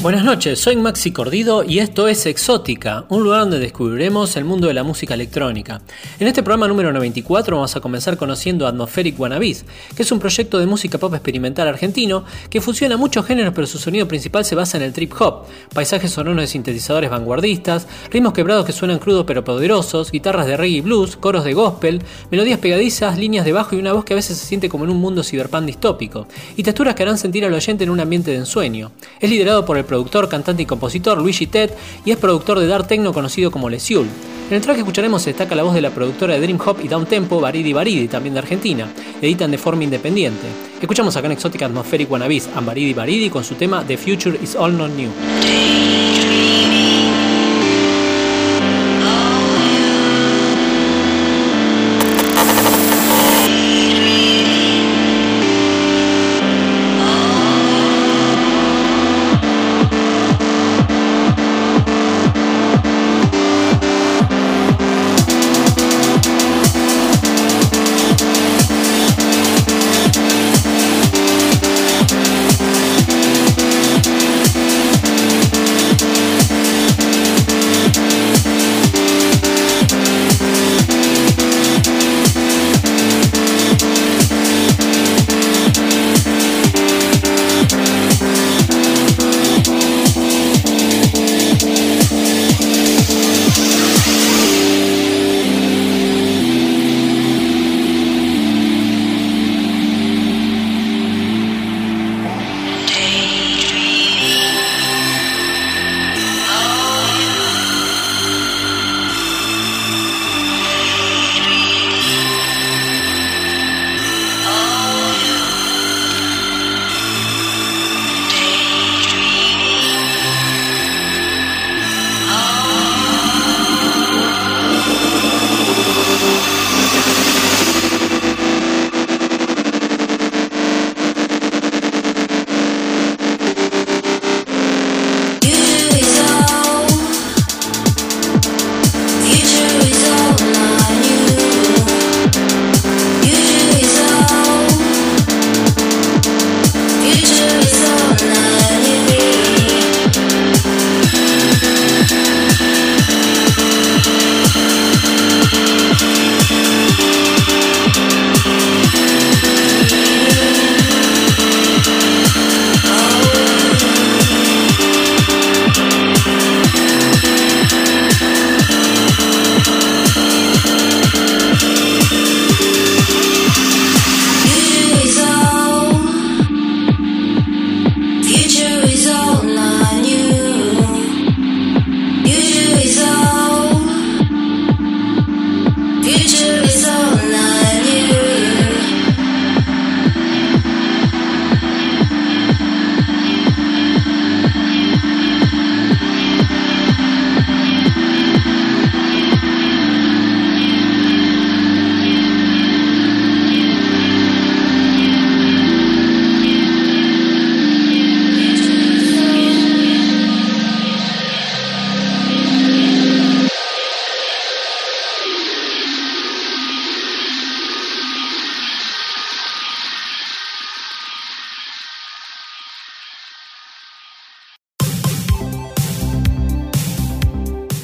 Buenas noches, soy Maxi Cordido y esto es Exótica, un lugar donde descubriremos el mundo de la música electrónica. En este programa número 94 vamos a comenzar conociendo Atmospheric Wannabes, que es un proyecto de música pop experimental argentino que fusiona muchos géneros pero su sonido principal se basa en el trip hop, paisajes sonoros de sintetizadores vanguardistas, ritmos quebrados que suenan crudos pero poderosos, guitarras de reggae y blues, coros de gospel, melodías pegadizas, líneas de bajo y una voz que a veces se siente como en un mundo cyberpunk distópico, y texturas que harán sentir al oyente en un ambiente de ensueño. Es liderado por el productor, cantante y compositor Luigi Ted y es productor de Dark Techno conocido como Lesiul. En el track que escucharemos se destaca la voz de la productora de Dream Hop y Down Tempo, Baridi Baridi, también de Argentina. Editan de forma independiente. Escuchamos acá en Exotic Atmospheric Wannabes a Baridi Baridi con su tema The Future is All Not New.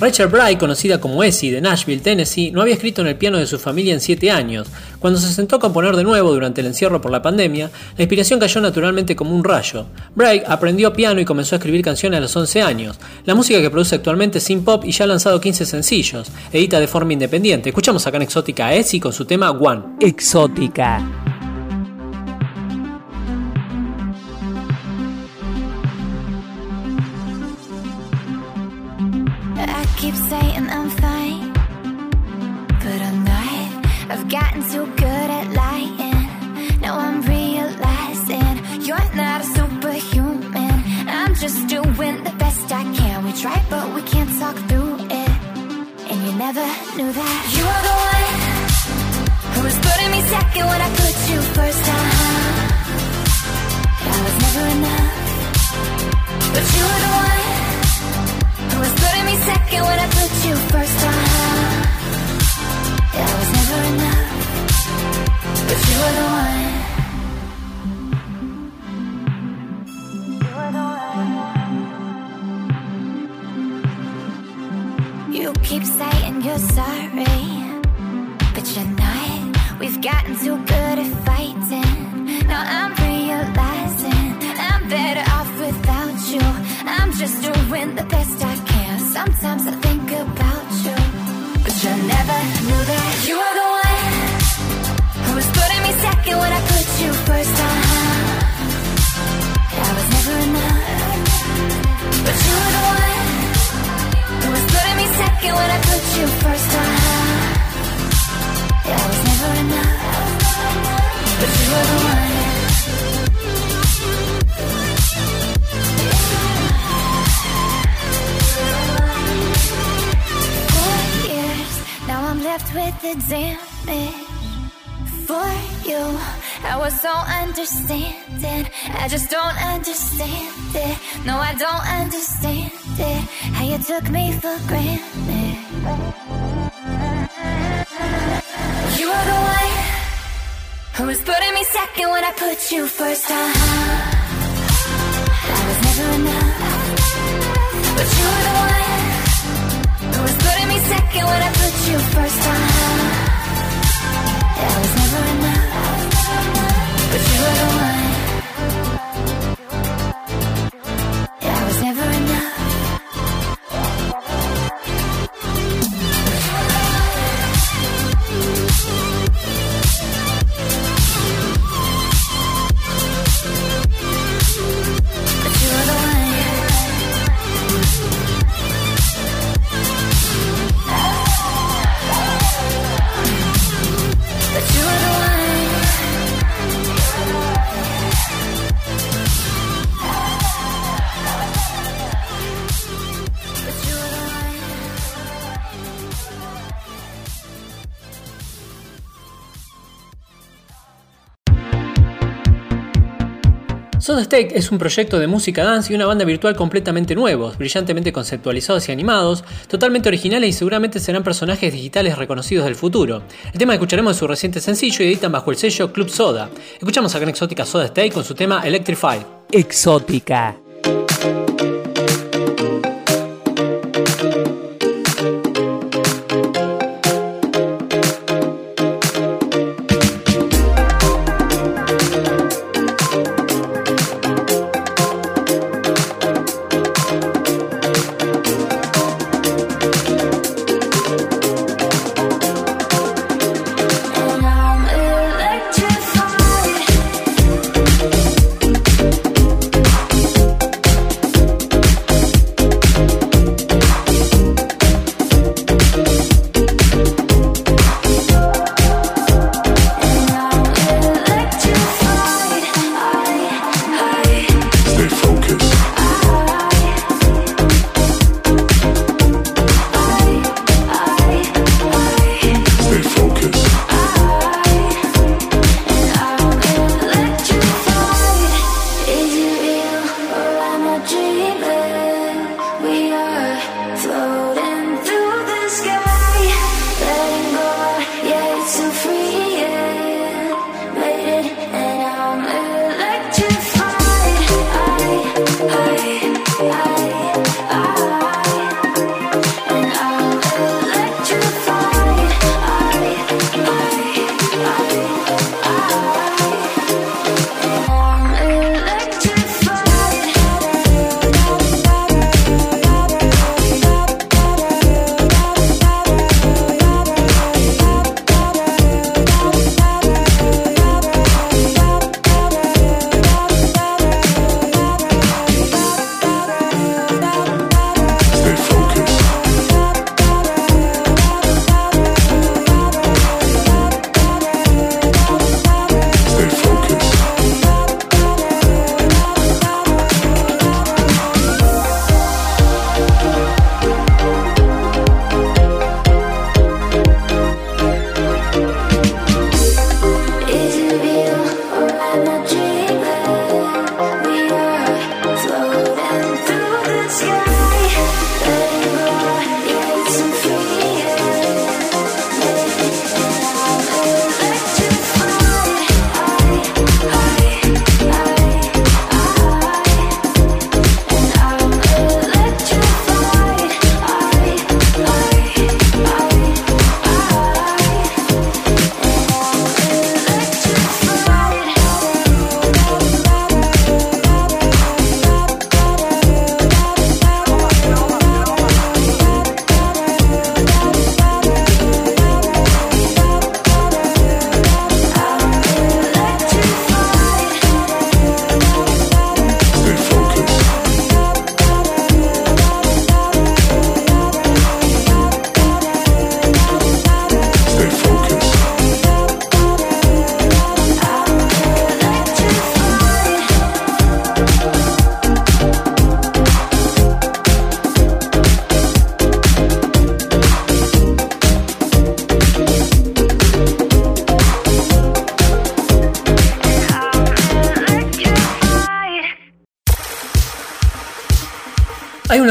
Rachel Bright, conocida como Essie de Nashville, Tennessee, no había escrito en el piano de su familia en 7 años. Cuando se sentó a componer de nuevo durante el encierro por la pandemia, la inspiración cayó naturalmente como un rayo. Bright aprendió piano y comenzó a escribir canciones a los 11 años. La música que produce actualmente es synth pop y ya ha lanzado 15 sencillos. Edita de forma independiente. Escuchamos acá en Exótica a Essie con su tema One. Exótica. But you were the with the damage. For you, I was so understanding. I just don't understand it. No, I don't understand it. How you took me for granted. You were the one who was putting me second when I put you first. Uh-huh. I was never enough, but you when I put you first. Uh-huh. Soda Steak es un proyecto de música dance y una banda virtual completamente nuevos, brillantemente conceptualizados y animados, totalmente originales y seguramente serán personajes digitales reconocidos del futuro. El tema escucharemos es su reciente sencillo y editan bajo el sello Club Soda. Escuchamos a Gran Exótica Soda Steak con su tema Electrified. Exótica.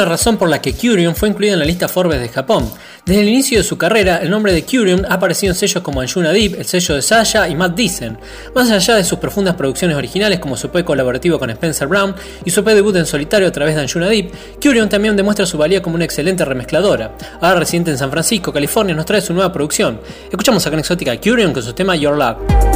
Razón por la que Curium fue incluido en la lista Forbes de Japón. Desde el inicio de su carrera, el nombre de Curium ha aparecido en sellos como Anjuna Deep, el sello de Saya y Matt Dicen. Más allá de sus profundas producciones originales como su EP colaborativo con Spencer Brown y su EP debut en solitario a través de Anjuna Deep, Curium también demuestra su valía como una excelente remezcladora. Ahora residente en San Francisco, California, nos trae su nueva producción. Escuchamos a Exótica Curium con su tema Your Love.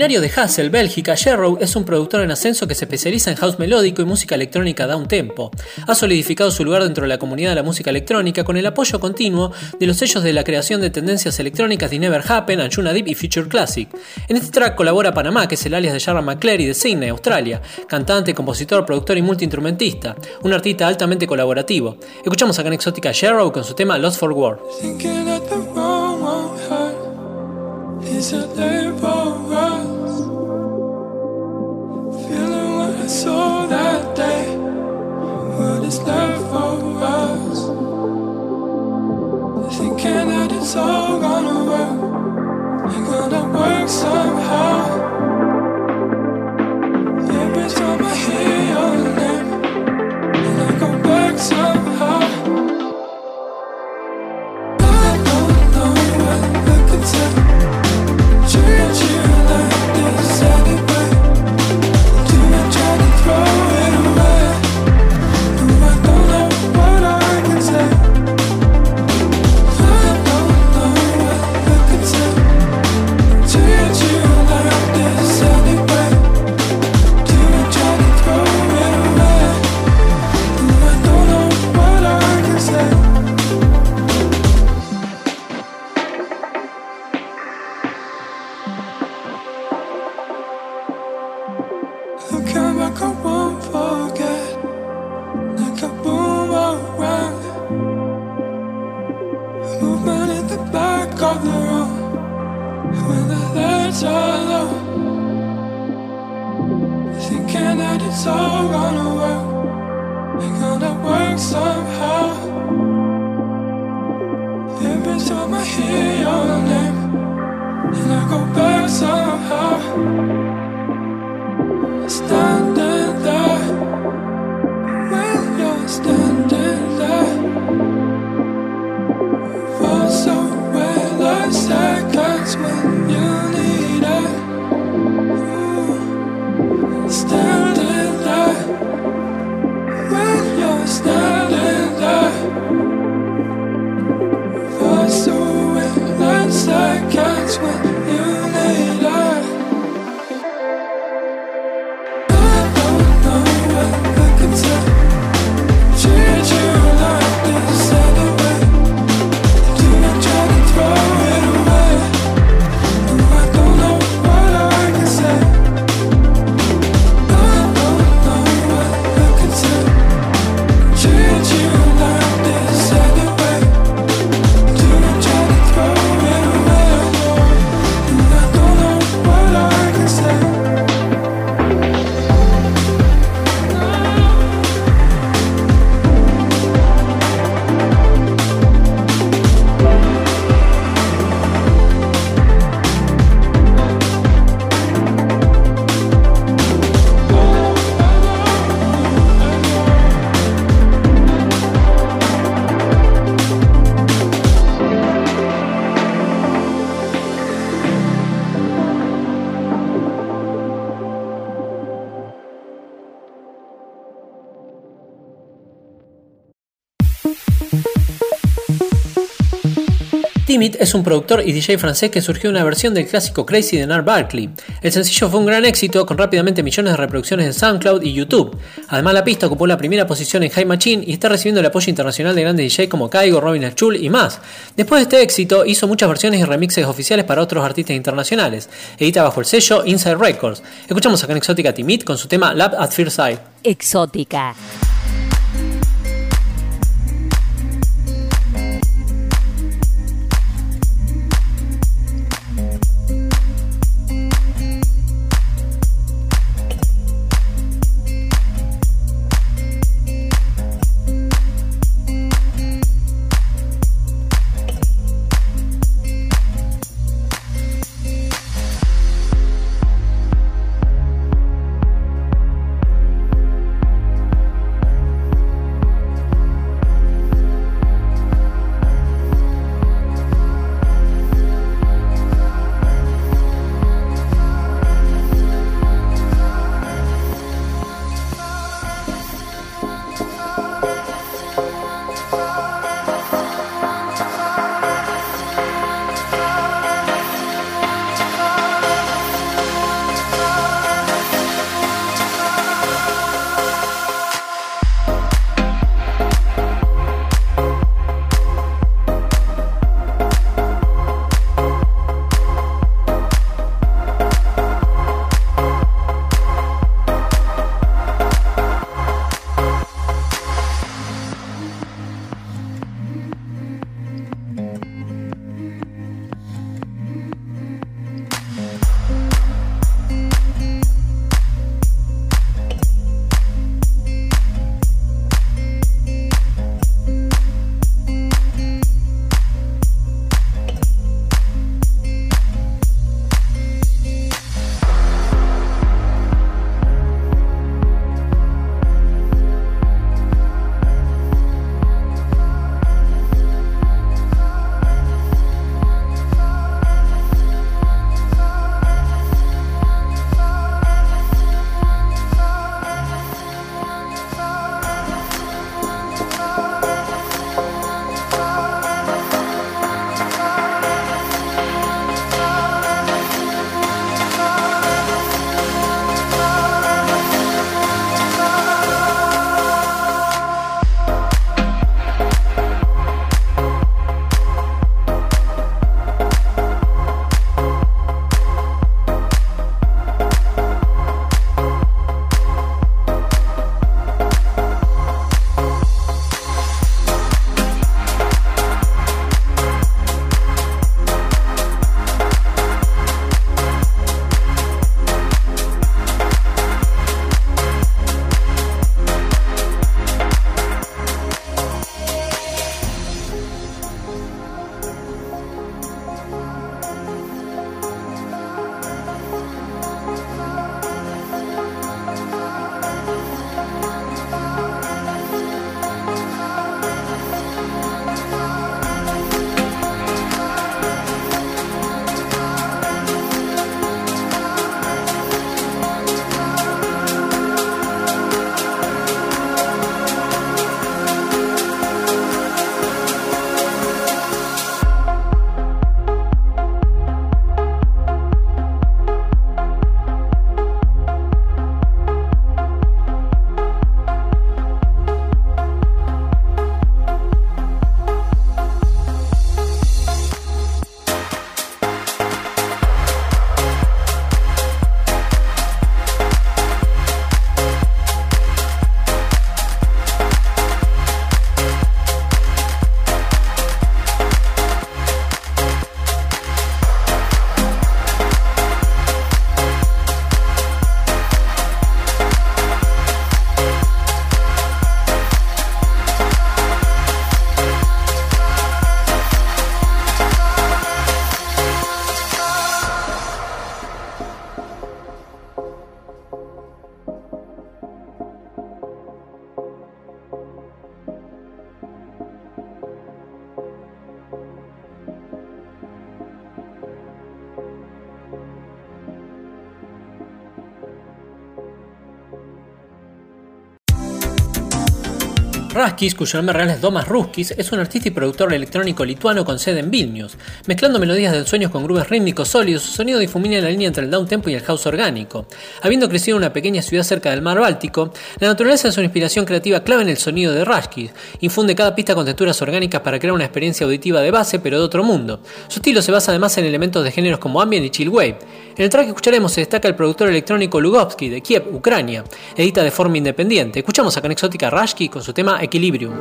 Originario de Hassel, Bélgica, Sherrow es un productor en ascenso que se especializa en house melódico y música electrónica down tempo. Ha solidificado su lugar dentro de la comunidad de la música electrónica con el apoyo continuo de los sellos de la creación de tendencias electrónicas de Never Happen, Anjuna Deep y Future Classic. En este track colabora Panamá, que es el alias de Sharon McClary de Sydney, Australia, cantante, compositor, productor y multiinstrumentista, un artista altamente colaborativo. Escuchamos a en Exótica Sherrow con su tema Lost for War. It's left for us. Thinking that it's all gonna work, it's gonna work somehow. Timid es un productor y DJ francés que surgió una versión del clásico Crazy de Nar Barkley. El sencillo fue un gran éxito con rápidamente millones de reproducciones en SoundCloud y YouTube. Además la pista ocupó la primera posición en High Machine y está recibiendo el apoyo internacional de grandes DJ como Kaigo, Robin Schul y más. Después de este éxito hizo muchas versiones y remixes oficiales para otros artistas internacionales. Edita bajo el sello Inside Records. Escuchamos acá en Exótica Timid con su tema Lab at First Sight. Exótica. Raskis, cuyo nombre real es Domas Ruskis, es un artista y productor electrónico lituano con sede en Vilnius. Mezclando melodías de ensueños con grooves rítmicos sólidos, su sonido difumina la línea entre el downtempo y el house orgánico. Habiendo crecido en una pequeña ciudad cerca del mar Báltico, la naturaleza es una inspiración creativa clave en el sonido de Raskis. Infunde cada pista con texturas orgánicas para crear una experiencia auditiva de base, pero de otro mundo. Su estilo se basa además en elementos de géneros como ambient y chill wave. En el track que escucharemos se destaca el productor electrónico Lugovsky de Kiev, Ucrania. Edita de forma independiente. Escuchamos a Exótica Rashki con su tema Equilibrium.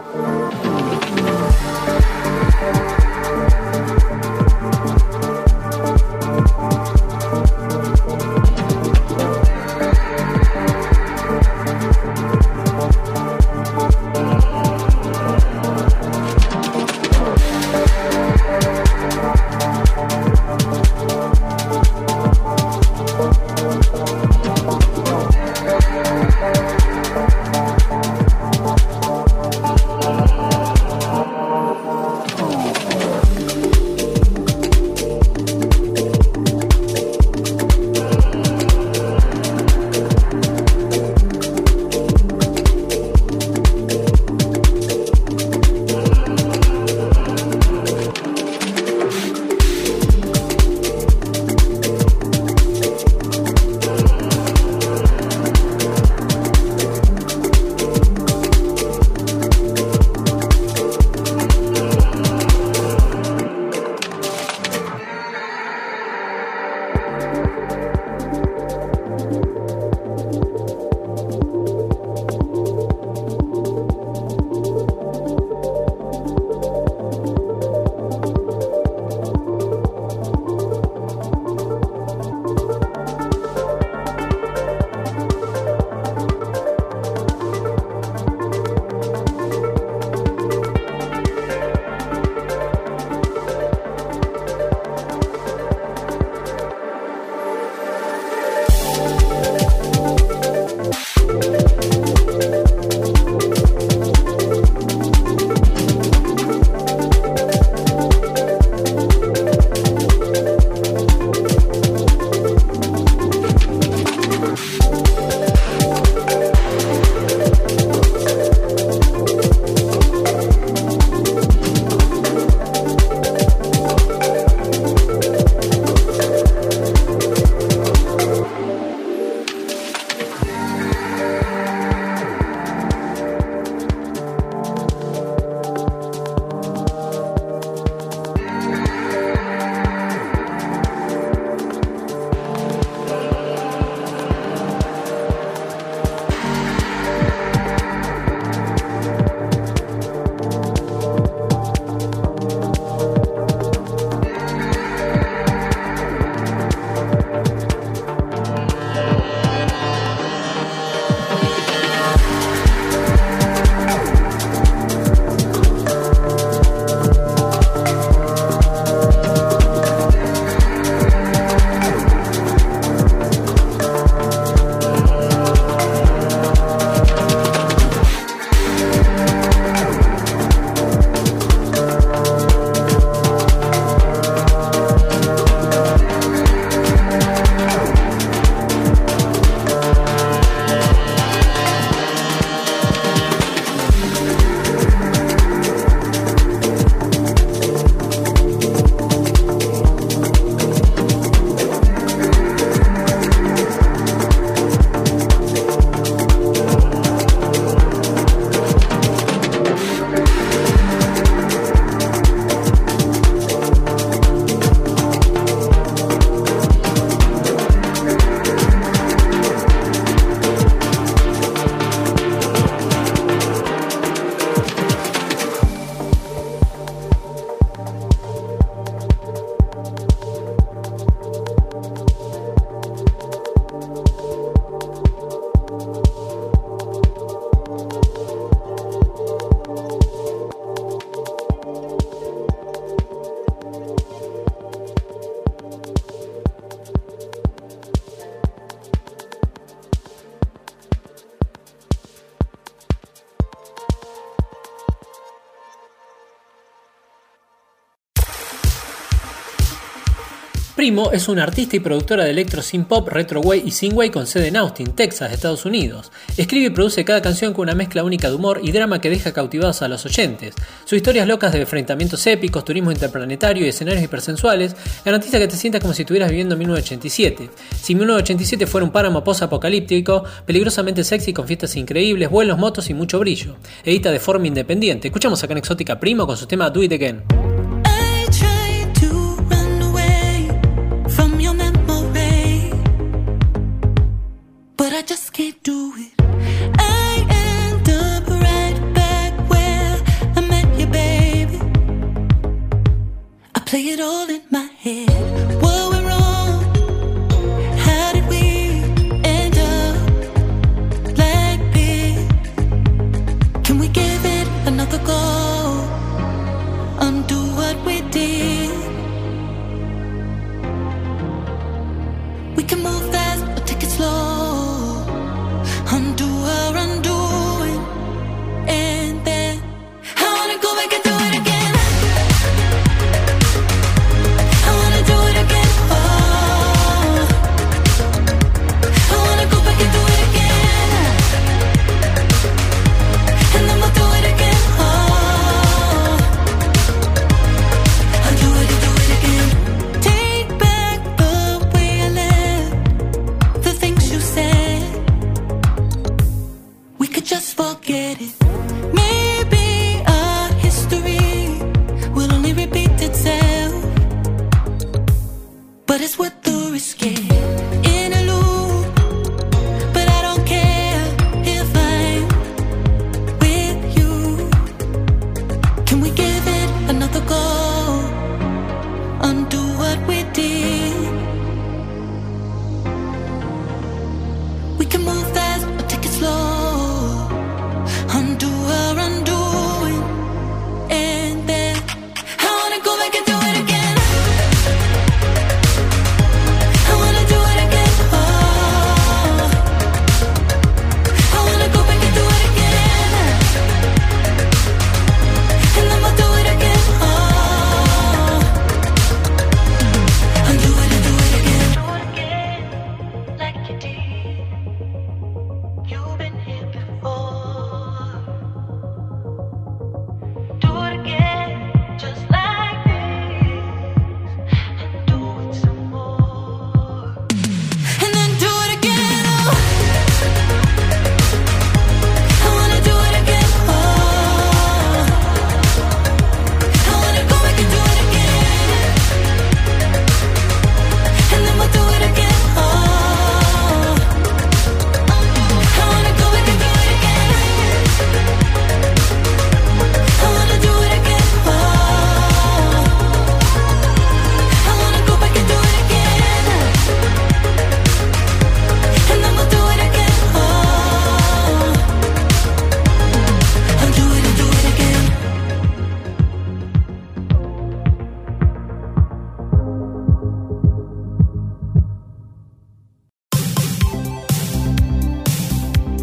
Primo es una artista y productora de electro synth pop, retroway y synthwave con sede en Austin, Texas, Estados Unidos. Escribe y produce cada canción con una mezcla única de humor y drama que deja cautivados a los oyentes. Sus historias locas de enfrentamientos épicos, turismo interplanetario y escenarios hipersensuales garantiza que te sientas como si estuvieras viviendo en 1987. Si 1987 fuera un páramo post-apocalíptico, peligrosamente sexy con fiestas increíbles, vuelos, motos y mucho brillo. Edita de forma independiente. Escuchamos acá en Exótica Primo con su tema Do It Again.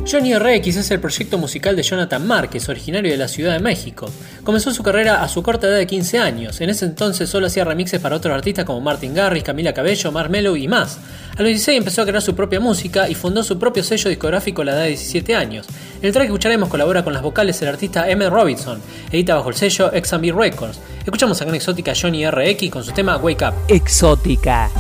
Johnny RX es el proyecto musical de Jonathan Márquez, originario de la Ciudad de México. Comenzó su carrera a su corta edad de 15 años. En ese entonces solo hacía remixes para otros artistas como Martin Garrix, Camila Cabello, Marmelo y más. A los 16 empezó a crear su propia música y fundó su propio sello discográfico a la edad de 17 años. En el track que escucharemos colabora con las vocales el artista M. Robinson, edita bajo el sello XB Records. Escuchamos acá en Exótica Johnny RX con su tema Wake Up. Exótica.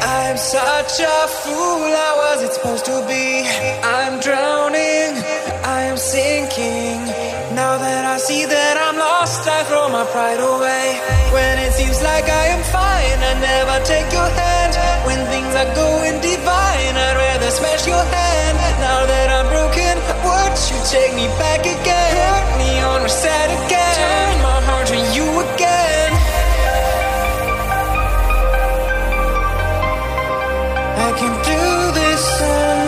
I'm such a fool, how was it supposed to be? I'm drowning, I am sinking. Now that I see that I'm lost, I throw my pride away. When it seems like I am fine, I never take your hand. When things are going divine, I'd rather smash your hand. Now that I'm broken, would you take me back again? Put me on reset again. Can do this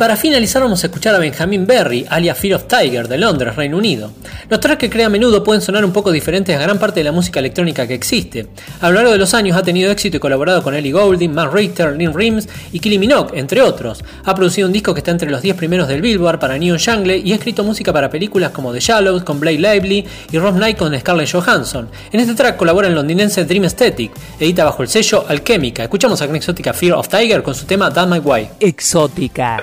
para finalizar vamos a escuchar a Benjamin Berry, alias Fear of Tiger, de Londres, Reino Unido. Los tracks que crea a menudo pueden sonar un poco diferentes a gran parte de la música electrónica que existe. A lo largo de los años ha tenido éxito y colaborado con Ellie Goulding, Matt Richter, Lynn Rims y Kylie Minogue, entre otros. Ha producido un disco que está entre los 10 primeros del Billboard para Neon Jungle y ha escrito música para películas como The Shallows con Blake Lively y Rob Knight con Scarlett Johansson. En este track colabora el londinense Dream Aesthetic, edita bajo el sello Alchemica. Escuchamos a exótica Fear of Tiger con su tema That's My Way. Exótica.